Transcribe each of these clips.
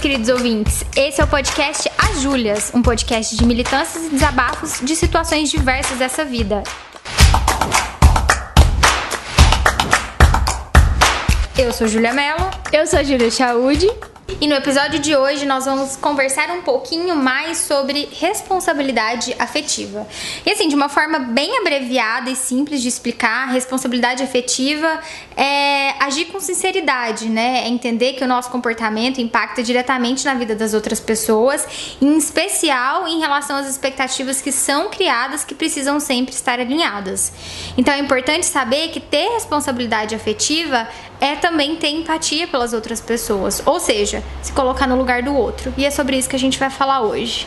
queridos ouvintes. Esse é o podcast As Júlias, um podcast de militâncias e desabafos de situações diversas dessa vida. Eu sou Júlia Mello. Eu sou Júlia Chaude. E no episódio de hoje nós vamos conversar um pouquinho mais sobre responsabilidade afetiva. E assim, de uma forma bem abreviada e simples de explicar, responsabilidade afetiva é agir com sinceridade, né? É entender que o nosso comportamento impacta diretamente na vida das outras pessoas, em especial em relação às expectativas que são criadas que precisam sempre estar alinhadas. Então é importante saber que ter responsabilidade afetiva é também ter empatia pelas outras pessoas, ou seja, se colocar no lugar do outro. E é sobre isso que a gente vai falar hoje.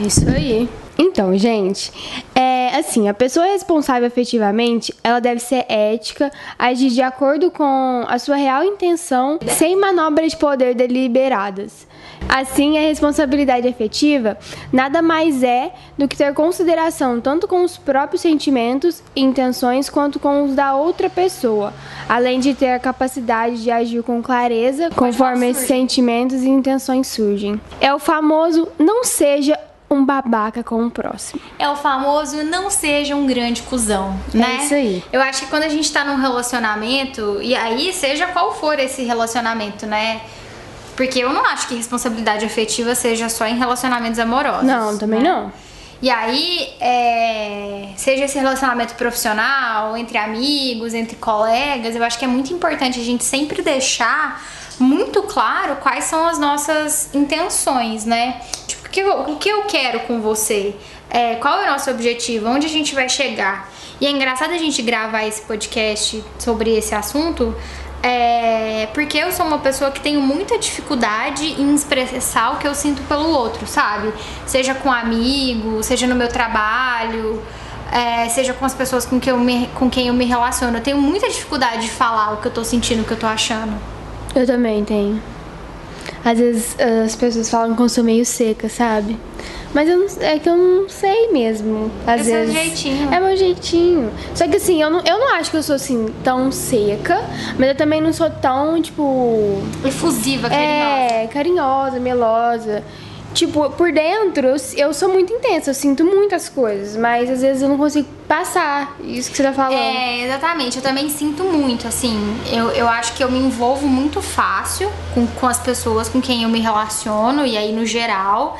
Isso aí. Então, gente, é assim, a pessoa responsável efetivamente, ela deve ser ética, agir de acordo com a sua real intenção, sem manobras de poder deliberadas. Assim, a responsabilidade efetiva nada mais é do que ter consideração tanto com os próprios sentimentos e intenções quanto com os da outra pessoa, além de ter a capacidade de agir com clareza conforme esses sentimentos e intenções surgem. É o famoso não seja um babaca com o próximo. É o famoso não seja um grande cuzão, né? É isso aí. Eu acho que quando a gente tá num relacionamento, e aí seja qual for esse relacionamento, né? Porque eu não acho que responsabilidade afetiva seja só em relacionamentos amorosos. Não, também né? não. E aí, é, seja esse relacionamento profissional, entre amigos, entre colegas, eu acho que é muito importante a gente sempre deixar muito claro quais são as nossas intenções, né? Tipo, o que eu, o que eu quero com você? É, qual é o nosso objetivo? Onde a gente vai chegar? E é engraçado a gente gravar esse podcast sobre esse assunto, é, porque eu sou uma pessoa que tenho muita dificuldade em expressar o que eu sinto pelo outro, sabe? Seja com amigo, seja no meu trabalho, é, seja com as pessoas com quem, eu me, com quem eu me relaciono. Eu tenho muita dificuldade de falar o que eu tô sentindo, o que eu tô achando. Eu também tenho. Às vezes as pessoas falam que eu sou meio seca, sabe? Mas eu não, é que eu não sei mesmo. Às É seu vezes. jeitinho. É meu jeitinho. Só que assim, eu não, eu não acho que eu sou assim tão seca, mas eu também não sou tão, tipo. Efusiva, carinhosa. É, carinhosa, melosa. Tipo, por dentro, eu, eu sou muito intensa, eu sinto muitas coisas, mas às vezes eu não consigo passar isso que você tá falando. É, exatamente. Eu também sinto muito, assim. Eu, eu acho que eu me envolvo muito fácil com, com as pessoas com quem eu me relaciono, e aí no geral.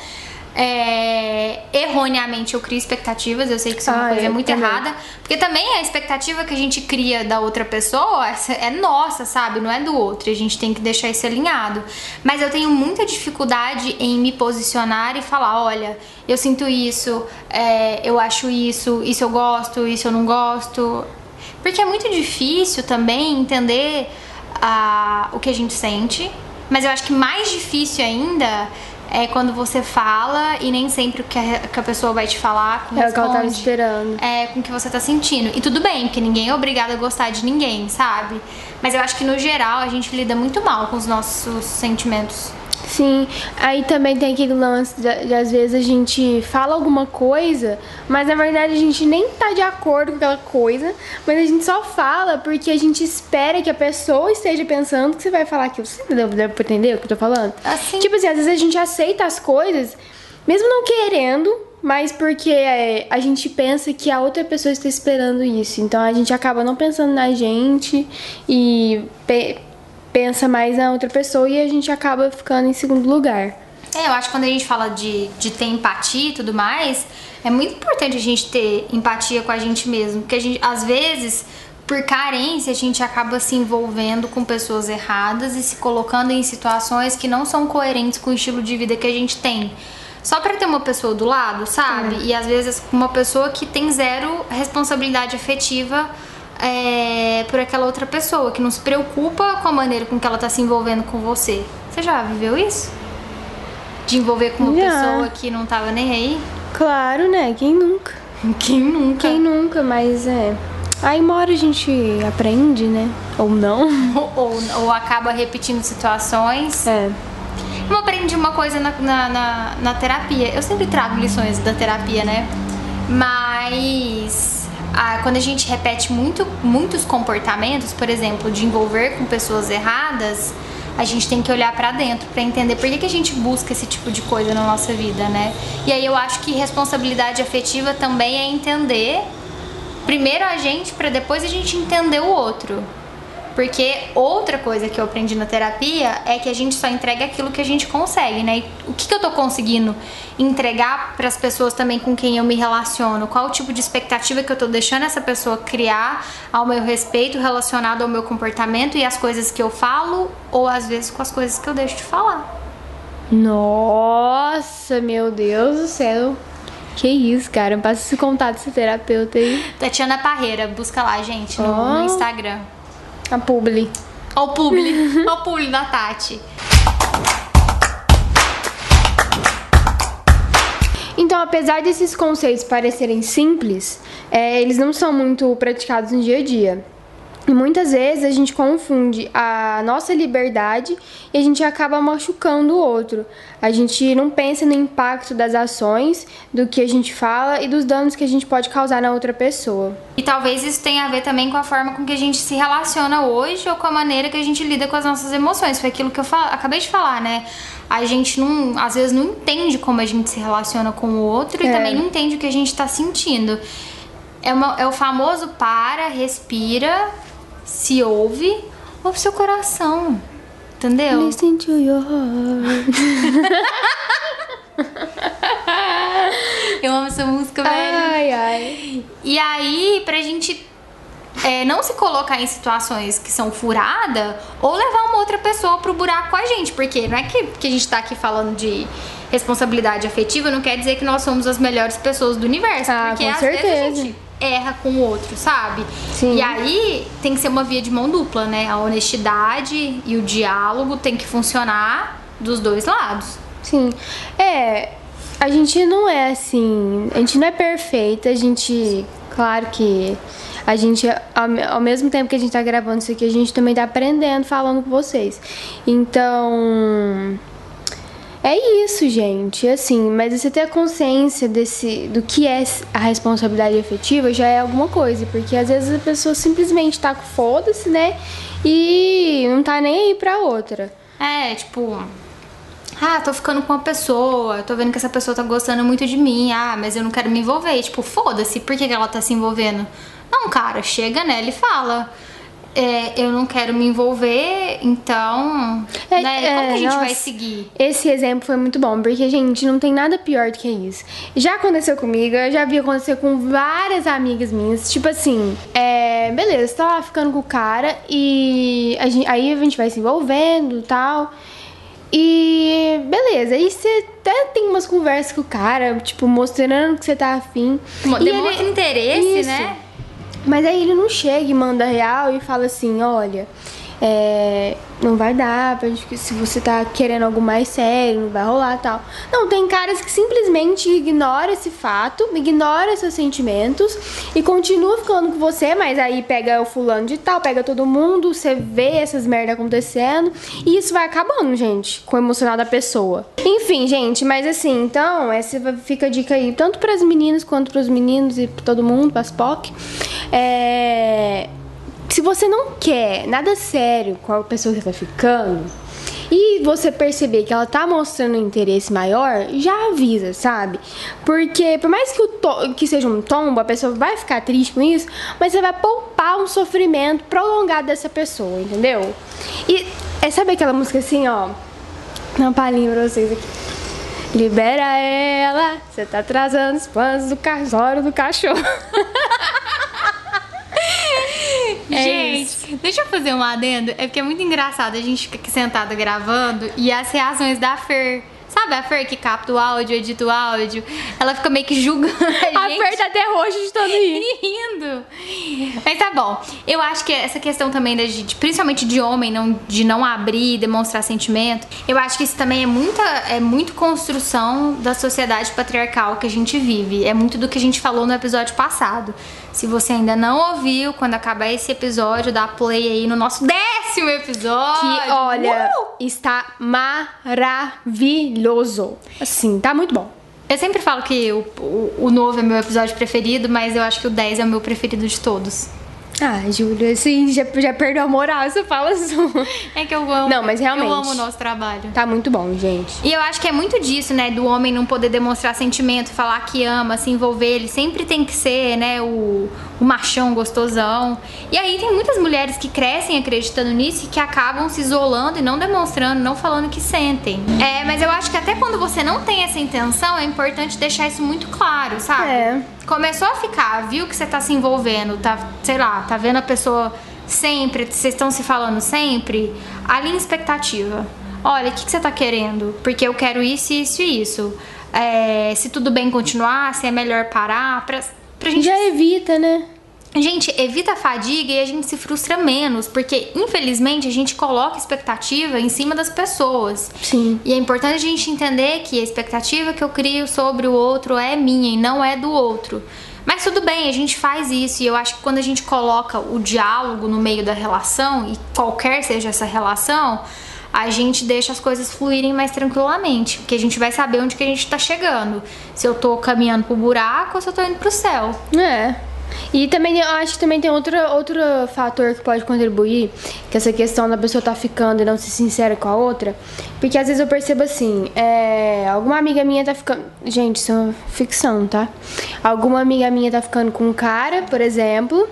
É, erroneamente eu crio expectativas, eu sei que isso é uma Ah, coisa muito também. errada, porque também a expectativa que a gente cria da outra pessoa é nossa, sabe? Não é do outro, e a gente tem que deixar isso alinhado. Mas eu tenho muita dificuldade em me posicionar e falar: olha, eu sinto isso, é, eu acho isso, isso eu gosto, isso eu não gosto. Porque é muito difícil também entender ah, o que a gente sente, mas eu acho que mais difícil ainda é quando você fala e nem sempre o que a, que a pessoa vai te falar É o que ela tava corresponde esperando. é, com o que você tá sentindo. E tudo bem, porque ninguém é obrigado a gostar de ninguém, sabe? Mas eu acho que no geral a gente lida muito mal com os nossos sentimentos. Sim, aí também tem aquele lance de, de, às vezes a gente fala alguma coisa, mas na verdade a gente nem tá de acordo com aquela coisa, mas a gente só fala porque a gente espera que a pessoa esteja pensando que você vai falar aquilo. Você deve, deve entender o que eu tô falando? Assim. Tipo assim, às vezes a gente aceita as coisas, mesmo não querendo, mas porque é, a gente pensa que a outra pessoa está esperando isso. Então a gente acaba não pensando na gente e pensa mais na outra pessoa e a gente acaba ficando em segundo lugar. É, eu acho que quando a gente fala de, de ter empatia e tudo mais, é muito importante a gente ter empatia com a gente mesmo. Porque a gente, às vezes, por carência, a gente acaba se envolvendo com pessoas erradas e se colocando em situações que não são coerentes com o estilo de vida que a gente tem. Só pra ter uma pessoa do lado, sabe? E às vezes uma pessoa que tem zero responsabilidade afetiva é, por aquela outra pessoa, que não se preocupa com a maneira com que ela tá se envolvendo com você. Você já viveu isso? De envolver com uma Já. pessoa que não tava nem aí? Claro, né? Quem nunca? Quem nunca? Quem nunca, mas é. Aí uma hora a gente aprende, né? Ou não. Ou, ou, ou acaba repetindo situações. É. Eu aprendi uma coisa na, na, na, na terapia. Eu sempre trago lições da terapia, né? Mas ah, quando a gente repete muito, muitos comportamentos, por exemplo, de envolver com pessoas erradas, a gente tem que olhar para dentro para entender por que, que a gente busca esse tipo de coisa na nossa vida, né? E aí eu acho que responsabilidade afetiva também é entender primeiro a gente para depois a gente entender o outro. Porque outra coisa que eu aprendi na terapia é que a gente só entrega aquilo que a gente consegue, né? E o que, que eu tô conseguindo entregar para as pessoas também com quem eu me relaciono? Qual o tipo de expectativa que eu tô deixando essa pessoa criar ao meu respeito relacionado ao meu comportamento e as coisas que eu falo ou às vezes com as coisas que eu deixo de falar? Nossa, meu Deus do céu. Que isso, cara. Passa esse contato desse terapeuta aí. Tatiana Parreira, busca lá, gente, no, Oh. no Instagram. A publi. Ó o publi, ó o publi da Tati. Então, apesar desses conceitos parecerem simples, é, eles não são muito praticados no dia a dia. E muitas vezes a gente confunde a nossa liberdade e a gente acaba machucando o outro. A gente não pensa no impacto das ações, do que a gente fala e dos danos que a gente pode causar na outra pessoa. E talvez isso tenha a ver também com a forma com que a gente se relaciona hoje ou com a maneira que a gente lida com as nossas emoções. Foi aquilo que eu acabei de falar, né? A gente não, às vezes não entende como a gente se relaciona com o outro e É. também não entende o que a gente tá sentindo. É, uma- é o famoso para, respira, se ouve, ouve seu coração. Entendeu? Listen to your heart. Eu amo essa música, velho. Ai, ai. E aí, pra gente é, não se colocar em situações que são furada ou levar uma outra pessoa pro buraco com a gente. Porque não é que, que a gente tá aqui falando de responsabilidade afetiva, não quer dizer que nós somos as melhores pessoas do universo. Ah, porque com às vezes a certeza. gente erra com o outro, sabe? Sim. E aí tem que ser uma via de mão dupla, né? A honestidade e o diálogo tem que funcionar dos dois lados. Sim. É, a gente não é assim, a gente não é perfeita, a gente, claro que a gente, ao, ao mesmo tempo que a gente tá gravando isso aqui, a gente também tá aprendendo falando com vocês. Então, é isso, gente, assim, mas você ter a consciência desse, do que é a responsabilidade afetiva já é alguma coisa, porque às vezes a pessoa simplesmente tá com foda-se, né, e não tá nem aí pra outra. É, tipo. Ah, tô ficando com uma pessoa, tô vendo que essa pessoa tá gostando muito de mim. Ah, mas eu não quero me envolver. E, tipo, foda-se, por que, ela tá se envolvendo? Não, cara, chega nela e fala. É, eu não quero me envolver, então. É, né, é, como que a gente vai nossa. seguir? Esse exemplo foi muito bom, porque, gente, não tem nada pior do que isso. Já aconteceu comigo, eu já vi acontecer com várias amigas minhas. Tipo assim, é, beleza, você tá lá ficando com o cara e a gente- aí a gente vai se envolvendo e tal. E beleza, aí você até tem umas conversas com o cara, tipo, mostrando que você tá afim. Mo- Demonstra ele- interesse, Isso. né? Mas aí ele não chega e manda real e fala assim, olha, é, não vai dar, se você tá querendo algo mais sério, não vai rolar tal. Não, tem caras que simplesmente ignoram esse fato, ignora seus sentimentos e continua ficando com você, mas aí pega o fulano de tal, pega todo mundo, você vê essas merda acontecendo e isso vai acabando, gente, com o emocional da pessoa. Enfim, gente, mas assim, então, essa fica a dica aí, tanto para as meninas quanto para os meninos e pra todo mundo, para as POC. É se você não quer nada sério com a pessoa que tá ficando e você perceber que ela tá mostrando um interesse maior, já avisa, sabe? Porque por mais que, o to- que seja um tombo, a pessoa vai ficar triste com isso, mas você vai poupar um sofrimento prolongado dessa pessoa, entendeu? E é, sabe aquela música assim, ó? Uma palhinha pra vocês aqui. Libera ela, você tá atrasando os planos do casório do cachorro. É gente, deixa eu fazer um adendo. É porque é muito engraçado. A gente fica aqui sentada gravando e as reações da Fer. Sabe a Fer que capta o áudio, edita o áudio? Ela fica meio que julgando a A gente. Fer tá até roxa de tanto rir. rindo. Mas tá bom. Eu acho que essa questão também, da gente, principalmente de homem, não, de não abrir, demonstrar sentimento, eu acho que isso também é muita, é muito construção da sociedade patriarcal que a gente vive. É muito do que a gente falou no episódio passado. Se você ainda não ouviu, quando acabar esse episódio, dá play aí no nosso décimo episódio. Que, olha, Uh! está maravilhoso. Assim, tá muito bom. Eu sempre falo que o, o, o novo é meu episódio preferido, mas eu acho que o 10 é o meu preferido de todos. Ah, Júlia, assim, já, já perdeu a moral essa fala sua. É que eu amo. Não, mas realmente. Eu amo o nosso trabalho. Tá muito bom, gente. E eu acho que é muito disso, né? Do homem não poder demonstrar sentimento, falar que ama, se envolver. Ele sempre tem que ser, né? O, o machão gostosão. E aí tem muitas mulheres que crescem acreditando nisso e que acabam se isolando e não demonstrando, não falando que sentem. É, mas eu acho que até quando você não tem essa intenção, é importante deixar isso muito claro, sabe? É. Começou a ficar, viu que você tá se envolvendo, tá, sei lá, tá vendo a pessoa sempre, vocês estão se falando sempre, alinha expectativa. Olha, o que, que você tá querendo? Porque eu quero isso, isso e isso. É, se tudo bem continuar, se é melhor parar, pra, pra gente Já evita, né? Gente, evita a fadiga e a gente se frustra menos, porque infelizmente a gente coloca expectativa em cima das pessoas. Sim. E é importante a gente entender que a expectativa que eu crio sobre o outro é minha e não é do outro. Mas tudo bem, a gente faz isso e eu acho que quando a gente coloca o diálogo no meio da relação, e qualquer seja essa relação, a gente deixa as coisas fluírem mais tranquilamente, porque a gente vai saber onde que a gente tá chegando. Se eu tô caminhando pro buraco ou se eu tô indo pro céu. É. E também eu acho que também tem outro, outro fator que pode contribuir, que essa questão da pessoa tá ficando e não se sincera com a outra. Porque às vezes eu percebo assim, é, alguma amiga minha tá ficando. Gente, isso é ficção, tá? Alguma amiga minha tá ficando com um cara, por exemplo.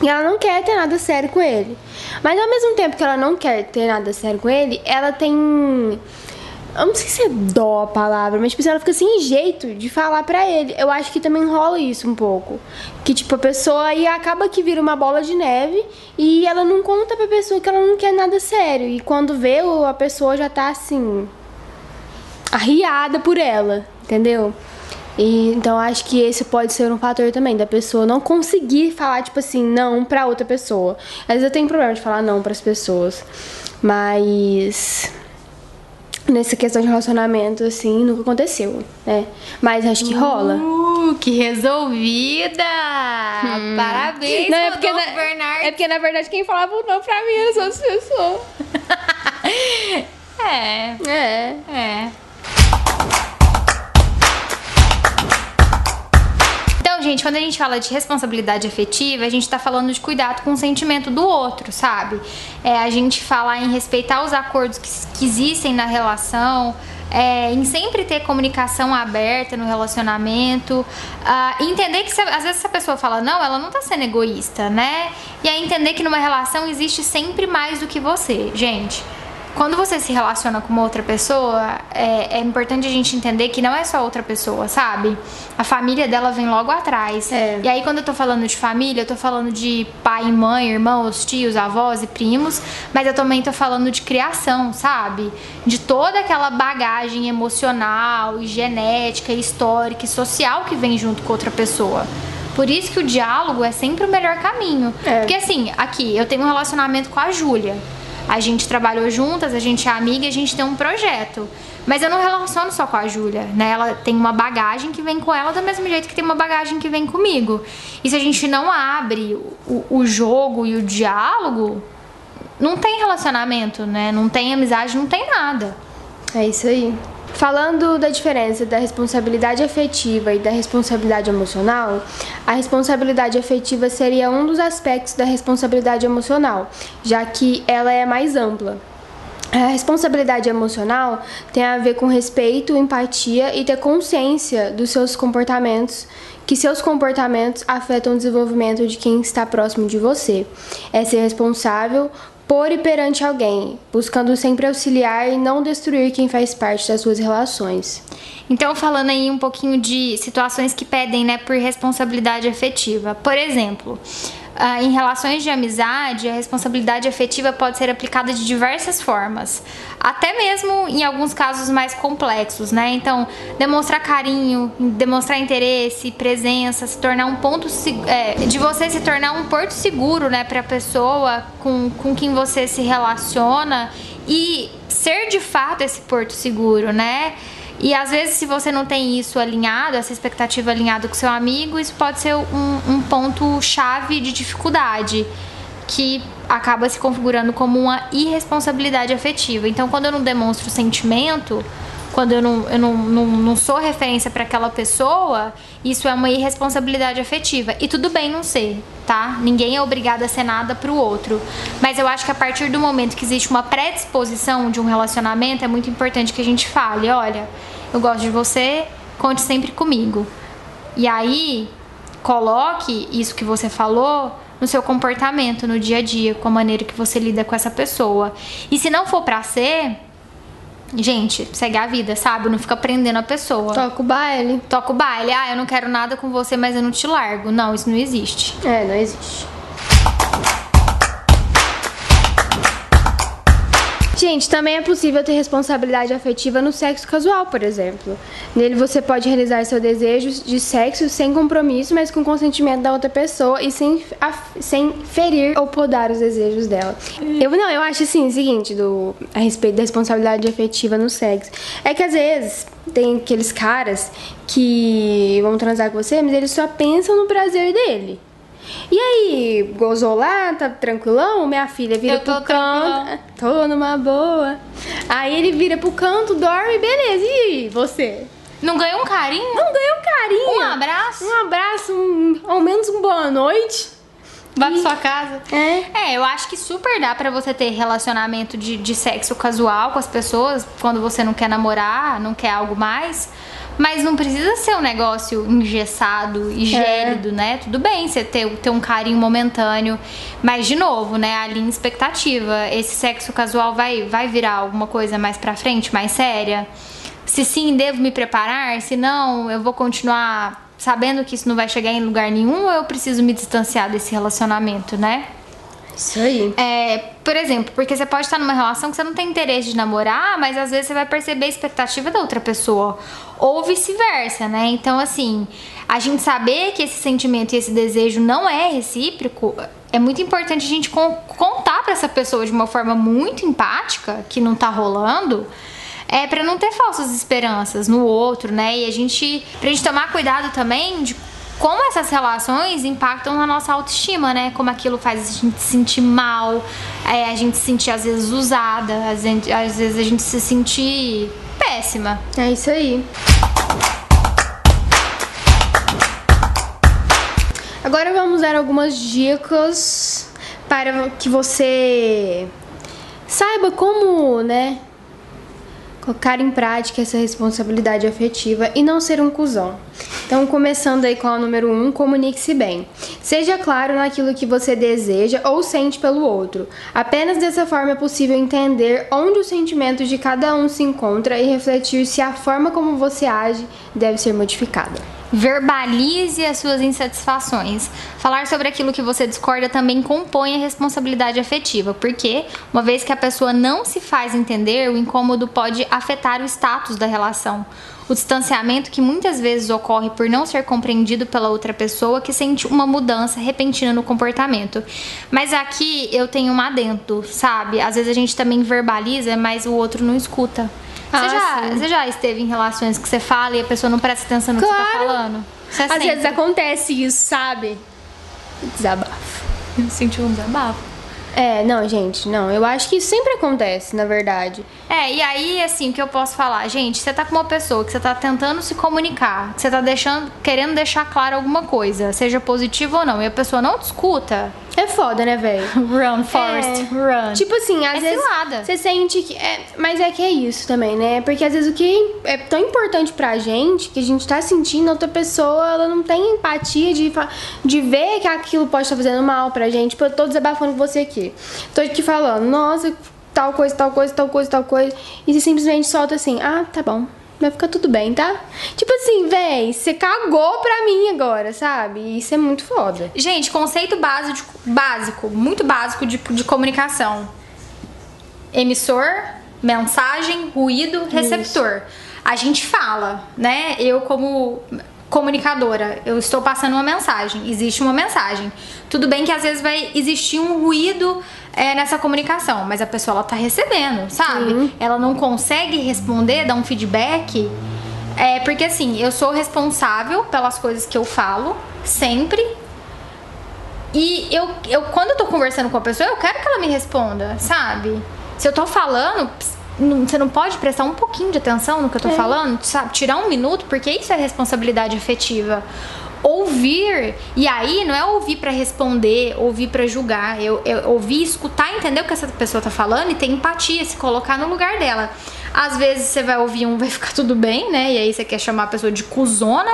E ela não quer ter nada sério com ele. Mas ao mesmo tempo que ela não quer ter nada sério com ele, ela tem eu não sei se é dó a palavra, mas tipo, ela fica sem jeito de falar pra ele. Eu acho que também rola isso um pouco. Que tipo, a pessoa aí acaba que vira uma bola de neve e ela não conta pra pessoa que ela não quer nada sério. E quando vê, a pessoa já tá assim. arriada por ela, entendeu? E, então acho que esse pode ser um fator também da pessoa não conseguir falar tipo assim não para outra pessoa. Às vezes eu tenho problema de falar não para as pessoas, mas nessa questão de relacionamento, assim, nunca aconteceu, né? Mas acho que rola. Uh, que resolvida! Hum. Parabéns, não, é porque, na, Bernardo. é porque, na verdade, quem falava não pra mim era só as pessoas. é. É. É. gente, quando a gente fala de responsabilidade afetiva, a gente tá falando de cuidado com o sentimento do outro, sabe? É a gente falar em respeitar os acordos que, que existem na relação, é, em sempre ter comunicação aberta no relacionamento, uh, entender que se, às vezes essa pessoa fala não, ela não tá sendo egoísta, né? E aí entender que numa relação existe sempre mais do que você, gente quando você se relaciona com uma outra pessoa, é, é, importante a gente entender que não é só outra pessoa, sabe? A família dela vem logo atrás. É. E aí, quando eu tô falando de família, eu tô falando de pai e mãe, irmãos, tios, avós e primos, mas eu também tô falando de criação, sabe? De toda aquela bagagem emocional, e genética, e histórica e social que vem junto com outra pessoa. Por isso que o diálogo é sempre o melhor caminho. É. Porque assim, aqui, eu tenho um relacionamento com a Júlia. A gente trabalhou juntas, a gente é amiga, a gente tem um projeto. Mas eu não relaciono só com a Júlia, né? Ela tem uma bagagem que vem com ela do mesmo jeito que tem uma bagagem que vem comigo. E se a gente não abre o, o jogo e o diálogo, não tem relacionamento, né? Não tem amizade, não tem nada. É isso aí. Falando da diferença da responsabilidade afetiva e da responsabilidade emocional, a responsabilidade afetiva seria um dos aspectos da responsabilidade emocional, já que ela é mais ampla. A responsabilidade emocional tem a ver com respeito, empatia e ter consciência dos seus comportamentos, que seus comportamentos afetam o desenvolvimento de quem está próximo de você. É ser responsável por e perante alguém, buscando sempre auxiliar e não destruir quem faz parte das suas relações. Então, falando aí um pouquinho de situações que pedem, né, por responsabilidade afetiva. Por exemplo, ah, em relações de amizade, a responsabilidade afetiva pode ser aplicada de diversas formas, até mesmo em alguns casos mais complexos, né? Então, demonstrar carinho, demonstrar interesse, presença, se tornar um ponto é, de você se tornar um porto seguro, né, para a pessoa com, com quem você se relaciona e ser de fato esse porto seguro, né? E às vezes, se você não tem isso alinhado, essa expectativa alinhada com seu amigo, isso pode ser um, um ponto-chave de dificuldade que acaba se configurando como uma irresponsabilidade afetiva. Então, quando eu não demonstro sentimento quando eu não, eu não, não, não sou referência para aquela pessoa, isso é uma irresponsabilidade afetiva. E tudo bem não ser, tá? Ninguém é obrigado a ser nada pro outro. Mas eu acho que a partir do momento que existe uma predisposição de um relacionamento, é muito importante que a gente fale: olha, eu gosto de você, conte sempre comigo. E aí, coloque isso que você falou no seu comportamento no dia a dia, com a maneira que você lida com essa pessoa. E se não for pra ser, gente, segue a vida, sabe? Não fica prendendo a pessoa. Toca o baile. Toca o baile. Ah, eu não quero nada com você, mas eu não te largo. Não, isso não existe. É, não existe. Gente, também é possível ter responsabilidade afetiva no sexo casual, por exemplo. Nele você pode realizar seu desejo de sexo sem compromisso, mas com consentimento da outra pessoa e sem, sem ferir ou podar os desejos dela. Eu não, eu acho assim, o seguinte, do, a respeito da responsabilidade afetiva no sexo. É que às vezes tem aqueles caras que vão transar com você, mas eles só pensam no prazer dele. E aí, gozou lá, tá tranquilão? Minha filha vira pro canto. Tô numa boa. Aí ele vira pro canto, dorme, beleza. E você? Não ganhou um carinho? Não ganhou um carinho. Um abraço? Um abraço, um, ao menos um boa noite. Vai pra sua casa. É. É, eu acho que super dá para você ter relacionamento de, de sexo casual com as pessoas quando você não quer namorar, não quer algo mais. Mas não precisa ser um negócio engessado e é. gélido, é. né? Tudo bem você ter, ter um carinho momentâneo. Mas, de novo, né? A linha expectativa. Esse sexo casual vai, vai virar alguma coisa mais pra frente, mais séria? Se sim, devo me preparar? Se não, eu vou continuar sabendo que isso não vai chegar em lugar nenhum ou eu preciso me distanciar desse relacionamento, né? Isso aí. É, por exemplo, porque você pode estar numa relação que você não tem interesse de namorar, mas às vezes você vai perceber a expectativa da outra pessoa. Ou vice-versa, né? Então, assim, a gente saber que esse sentimento e esse desejo não é recíproco, é muito importante a gente contar para essa pessoa de uma forma muito empática que não tá rolando. É para não ter falsas esperanças no outro, né? E a gente, pra gente tomar cuidado também de como essas relações impactam na nossa autoestima, né? Como aquilo faz a gente se sentir mal, é, a gente se sentir às vezes usada, às vezes, às vezes a gente se sentir péssima. É isso aí. Agora vamos dar algumas dicas para que você saiba como, né, colocar em prática essa responsabilidade afetiva e não ser um cuzão. Então, começando aí com a número 1, um, comunique-se bem. Seja claro naquilo que você deseja ou sente pelo outro. Apenas dessa forma é possível entender onde os sentimentos de cada um se encontram e refletir se a forma como você age deve ser modificada. Verbalize as suas insatisfações. Falar sobre aquilo que você discorda também compõe a responsabilidade afetiva, porque, uma vez que a pessoa não se faz entender, o incômodo pode afetar o status da relação. O distanciamento que muitas vezes ocorre por não ser compreendido pela outra pessoa que sente uma mudança repentina no comportamento. Mas aqui eu tenho um adendo, sabe? Às vezes a gente também verbaliza, mas o outro não escuta. Ah, você, já, você já esteve em relações que você fala e a pessoa não presta atenção no claro. que você tá falando? Você Às vezes acontece isso, sabe? Desabafo. Eu senti um desabafo. É, não, gente, não. Eu acho que isso sempre acontece, na verdade. É, e aí, assim, o que eu posso falar? Gente, você tá com uma pessoa que você tá tentando se comunicar, que você tá deixando, querendo deixar claro alguma coisa, seja positivo ou não, e a pessoa não te escuta, é foda, né, velho? Run, Forest, é. run. Tipo assim, às é vezes cilada. você sente que. É, mas é que é isso também, né? Porque às vezes o que é tão importante pra gente, que a gente tá sentindo, outra pessoa, ela não tem empatia de, de ver que aquilo pode estar fazendo mal pra gente. Tipo, eu tô desabafando com você aqui. Tô aqui falando, nossa, tal coisa, tal coisa, tal coisa, tal coisa. E você simplesmente solta assim, ah, tá bom vai ficar tudo bem, tá? Tipo assim, véi, você cagou pra mim agora, sabe? Isso é muito foda. Gente, conceito básico, básico muito básico de, de comunicação. Emissor, mensagem, ruído, receptor. Isso. A gente fala, né? Eu como comunicadora, eu estou passando uma mensagem, existe uma mensagem. Tudo bem que às vezes vai existir um ruído é, nessa comunicação, mas a pessoa ela tá recebendo, sabe? Sim. Ela não consegue responder, dar um feedback. É porque assim, eu sou responsável pelas coisas que eu falo, sempre. E eu, eu quando eu tô conversando com a pessoa, eu quero que ela me responda, sabe? Se eu tô falando, você não pode prestar um pouquinho de atenção no que eu tô falando, sabe? Tirar um minuto, porque isso é responsabilidade afetiva. Ouvir, e aí não é ouvir pra responder, ouvir pra julgar, eu, eu ouvir, escutar, entender o que essa pessoa tá falando e ter empatia, se colocar no lugar dela. Às vezes você vai ouvir um, vai ficar tudo bem, né? E aí você quer chamar a pessoa de cuzona.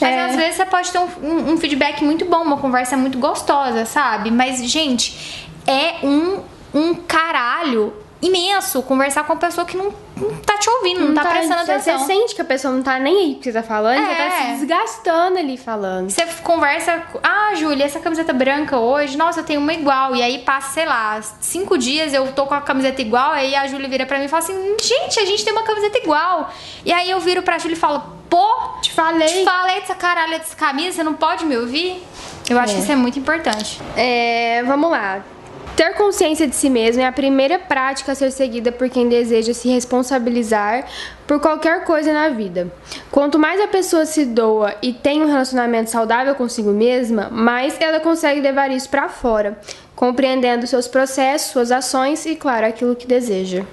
Mas É. às vezes você pode ter um, um- um feedback muito bom, uma conversa muito gostosa, sabe? Mas, gente, é um, um caralho imenso conversar com uma pessoa que não, não tá te ouvindo, não, tá, prestando você, atenção. Você sente que a pessoa não tá nem aí que você tá falando, você tá É. se desgastando ali falando. Você conversa, ah, Júlia, essa camiseta branca hoje, nossa, eu tenho uma igual. E aí passa, sei lá, cinco dias eu tô com a camiseta igual, aí a Júlia vira pra mim e fala assim, gente, a gente tem uma camiseta igual. E aí eu viro pra Júlia e falo, pô, Te falei. te falei dessa caralho dessa camisa, você não pode me ouvir? Eu acho É. que isso é muito importante. É, vamos lá. Ter consciência de si mesmo é a primeira prática a ser seguida por quem deseja se responsabilizar por qualquer coisa na vida. Quanto mais a pessoa se doa e tem um relacionamento saudável consigo mesma, mais ela consegue levar isso pra fora, compreendendo seus processos, suas ações e, claro, aquilo que deseja.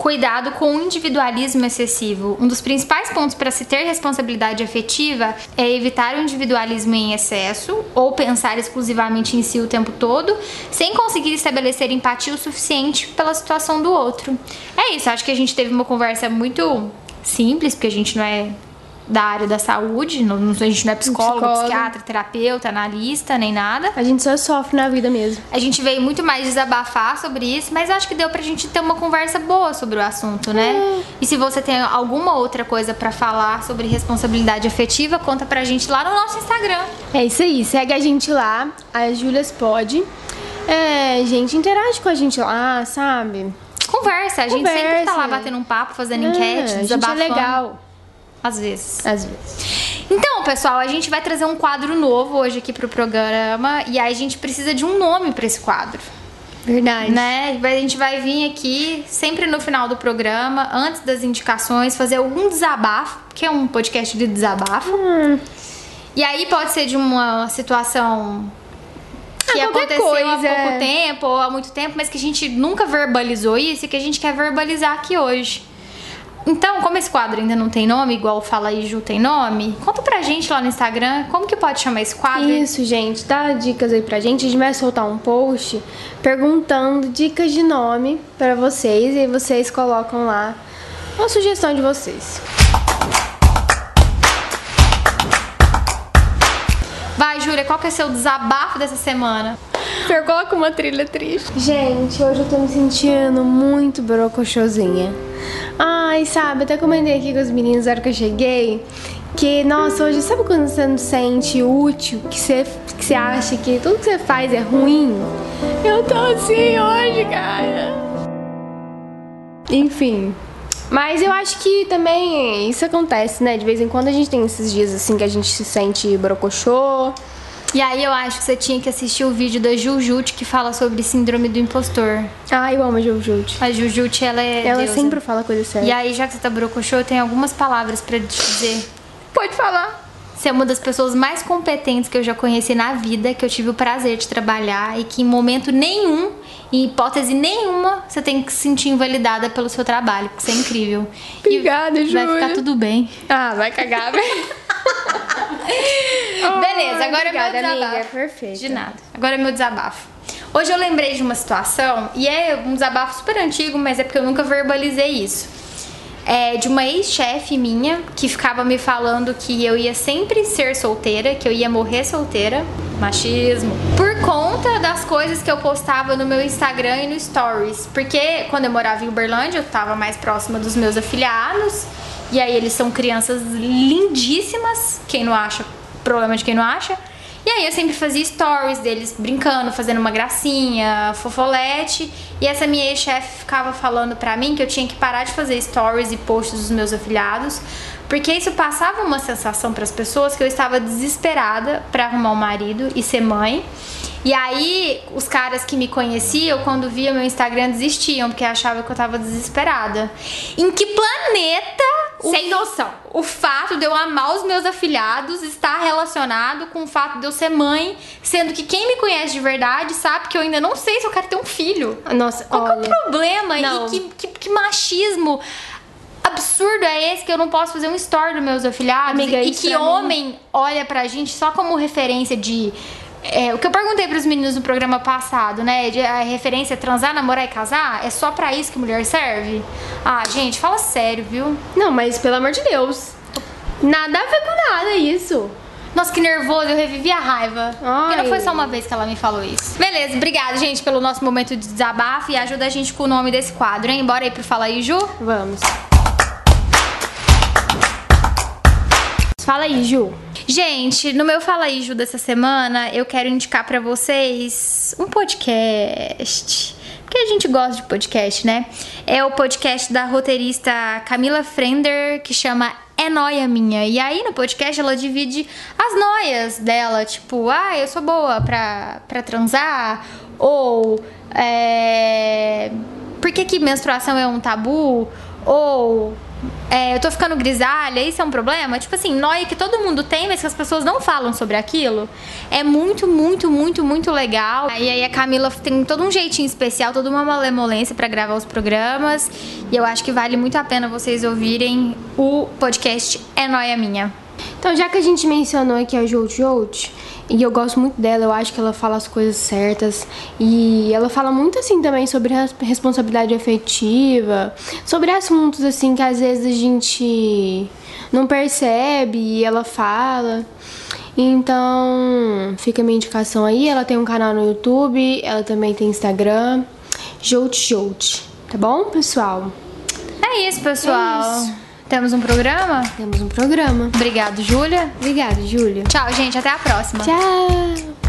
Cuidado com o individualismo excessivo. Um dos principais pontos para se ter responsabilidade afetiva é evitar o individualismo em excesso ou pensar exclusivamente em si o tempo todo, sem conseguir estabelecer empatia o suficiente pela situação do outro. É isso, acho que a gente teve uma conversa muito simples, porque a gente não é da área da saúde, não, a gente não é psicólogo, Psicóloga. psiquiatra, terapeuta, analista, nem nada. A gente só sofre na vida mesmo. A gente veio muito mais desabafar sobre isso, mas acho que deu pra gente ter uma conversa boa sobre o assunto, né? E se você tem alguma outra coisa pra falar sobre responsabilidade afetiva, conta pra gente lá no nosso Instagram. É isso aí, segue a gente lá, a Julias pode. É, gente, interage com a gente lá, sabe? Conversa, a gente sempre tá lá Conversa. batendo um papo, fazendo É, enquete, a gente é desabafando. legal, Às vezes. às vezes. Então, pessoal, a gente vai trazer um quadro novo hoje aqui pro programa e aí a gente precisa de um nome pra esse quadro. Verdade. né? A gente vai vir aqui sempre no final do programa, antes das indicações, fazer algum desabafo, que é um podcast de desabafo. Hum. E aí pode ser de uma situação que Ah, aconteceu há coisa. pouco tempo ou há muito tempo, mas que a gente nunca verbalizou isso e que a gente quer verbalizar aqui hoje. Então, como esse quadro ainda não tem nome, igual o Fala aí Ju tem nome, conta pra gente lá no Instagram como que pode chamar esse quadro. Isso, gente, dá dicas aí pra gente. A gente vai soltar um post perguntando dicas de nome pra vocês e aí vocês colocam lá uma sugestão de vocês. Vai, Júlia, qual que é seu desabafo dessa semana? Fer, coloca uma trilha triste. Gente, hoje eu tô me sentindo muito brocochosinha. Ai, sabe, até comentei aqui com os meninos na hora que eu cheguei. Que, nossa, hoje, sabe quando você não se sente útil? Que você, que você acha que tudo que você faz é ruim? Eu tô assim hoje, cara. Enfim. Mas eu acho que também isso acontece, né? De vez em quando a gente tem esses dias assim que a gente se sente brocochô. E aí eu acho que você tinha que assistir o vídeo da Jujute que fala sobre síndrome do impostor. Ai, eu amo a Jujute. A Jujute, ela é Ela deusa. sempre fala coisa séria. E aí, já que você tá brocochô, eu tenho algumas palavras pra te dizer. Pode falar. Você é uma das pessoas mais competentes que eu já conheci na vida, que eu tive o prazer de trabalhar e que em momento nenhum, em hipótese nenhuma, você tem que se sentir invalidada pelo seu trabalho, porque você é incrível. Obrigada, e Vai Júlia. ficar tudo bem. Ah, vai cagar, velho. Beleza, agora obrigada, é meu desabafo. amiga, perfeita. De nada. Agora é meu desabafo. Hoje eu lembrei de uma situação, e é um desabafo super antigo, mas é porque eu nunca verbalizei isso. É de uma ex-chefe minha que ficava me falando que eu ia sempre ser solteira, que eu ia morrer solteira. Machismo. Por conta das coisas que eu postava no meu Instagram e no Stories. Porque quando eu morava em Uberlândia, eu tava mais próxima dos meus afiliados. E aí eles são crianças lindíssimas. Quem não acha, problema de quem não acha. E aí eu sempre fazia stories deles brincando, fazendo uma gracinha, fofolete. E essa minha ex-chefe ficava falando pra mim que eu tinha que parar de fazer stories e posts dos meus afiliados, porque isso passava uma sensação pras pessoas que eu estava desesperada pra arrumar um marido e ser mãe. E aí, os caras que me conheciam, quando via meu Instagram, desistiam, porque achavam que eu tava desesperada. Em que planeta o, Sem noção. o fato de eu amar os meus afilhados está relacionado com o fato de eu ser mãe, sendo que quem me conhece de verdade sabe que eu ainda não sei se eu quero ter um filho. Nossa, Qual que é olha. o problema? Não. E que, que, que machismo absurdo é esse que eu não posso fazer um story dos meus afilhados? Amiga, e que pra mim- homem olha pra gente só como referência de. É, o que eu perguntei pros meninos no programa passado, né? De a referência é transar, namorar e casar? É só pra isso que mulher serve? Ah, gente, fala sério, viu? Não, mas pelo amor de Deus. Nada a ver com nada isso. Nossa, que nervoso, eu revivi a raiva. Ai. E não foi só uma vez que ela me falou isso. Beleza, obrigada, gente, pelo nosso momento de desabafo e ajuda a gente com o nome desse quadro, hein? Bora aí pro Fala aí, Ju? Vamos. Fala aí, Ju. Gente, no meu Fala aí, Ju, dessa semana, eu quero indicar pra vocês um podcast. Porque a gente gosta de podcast, né? É o podcast da roteirista Camila Frender, que chama É Noia Minha. E aí, no podcast, ela divide as noias dela. Tipo, ah, eu sou boa pra, pra transar. Ou, é... Por que, que menstruação é um tabu? Ou é, eu tô ficando grisalha, isso é um problema? Tipo assim, noia que todo mundo tem, mas que as pessoas não falam sobre aquilo. É muito, muito, muito, muito legal. E aí a Camila tem todo um jeitinho especial, toda uma malemolência pra gravar os programas. E eu acho que vale muito a pena vocês ouvirem o podcast É Noia Minha. Então, já que a gente mencionou aqui a Jout Jout, e eu gosto muito dela, eu acho que ela fala as coisas certas. E ela fala muito assim também sobre res- responsabilidade afetiva, sobre assuntos assim que às vezes a gente não percebe e ela fala. Então, fica a minha indicação aí. Ela tem um canal no YouTube, ela também tem Instagram, Jout Jout. Tá bom, pessoal? É isso, pessoal. É isso. Temos um programa? Temos um programa. Obrigado, Júlia. Obrigada, Júlia. Tchau, gente. Até a próxima. Tchau!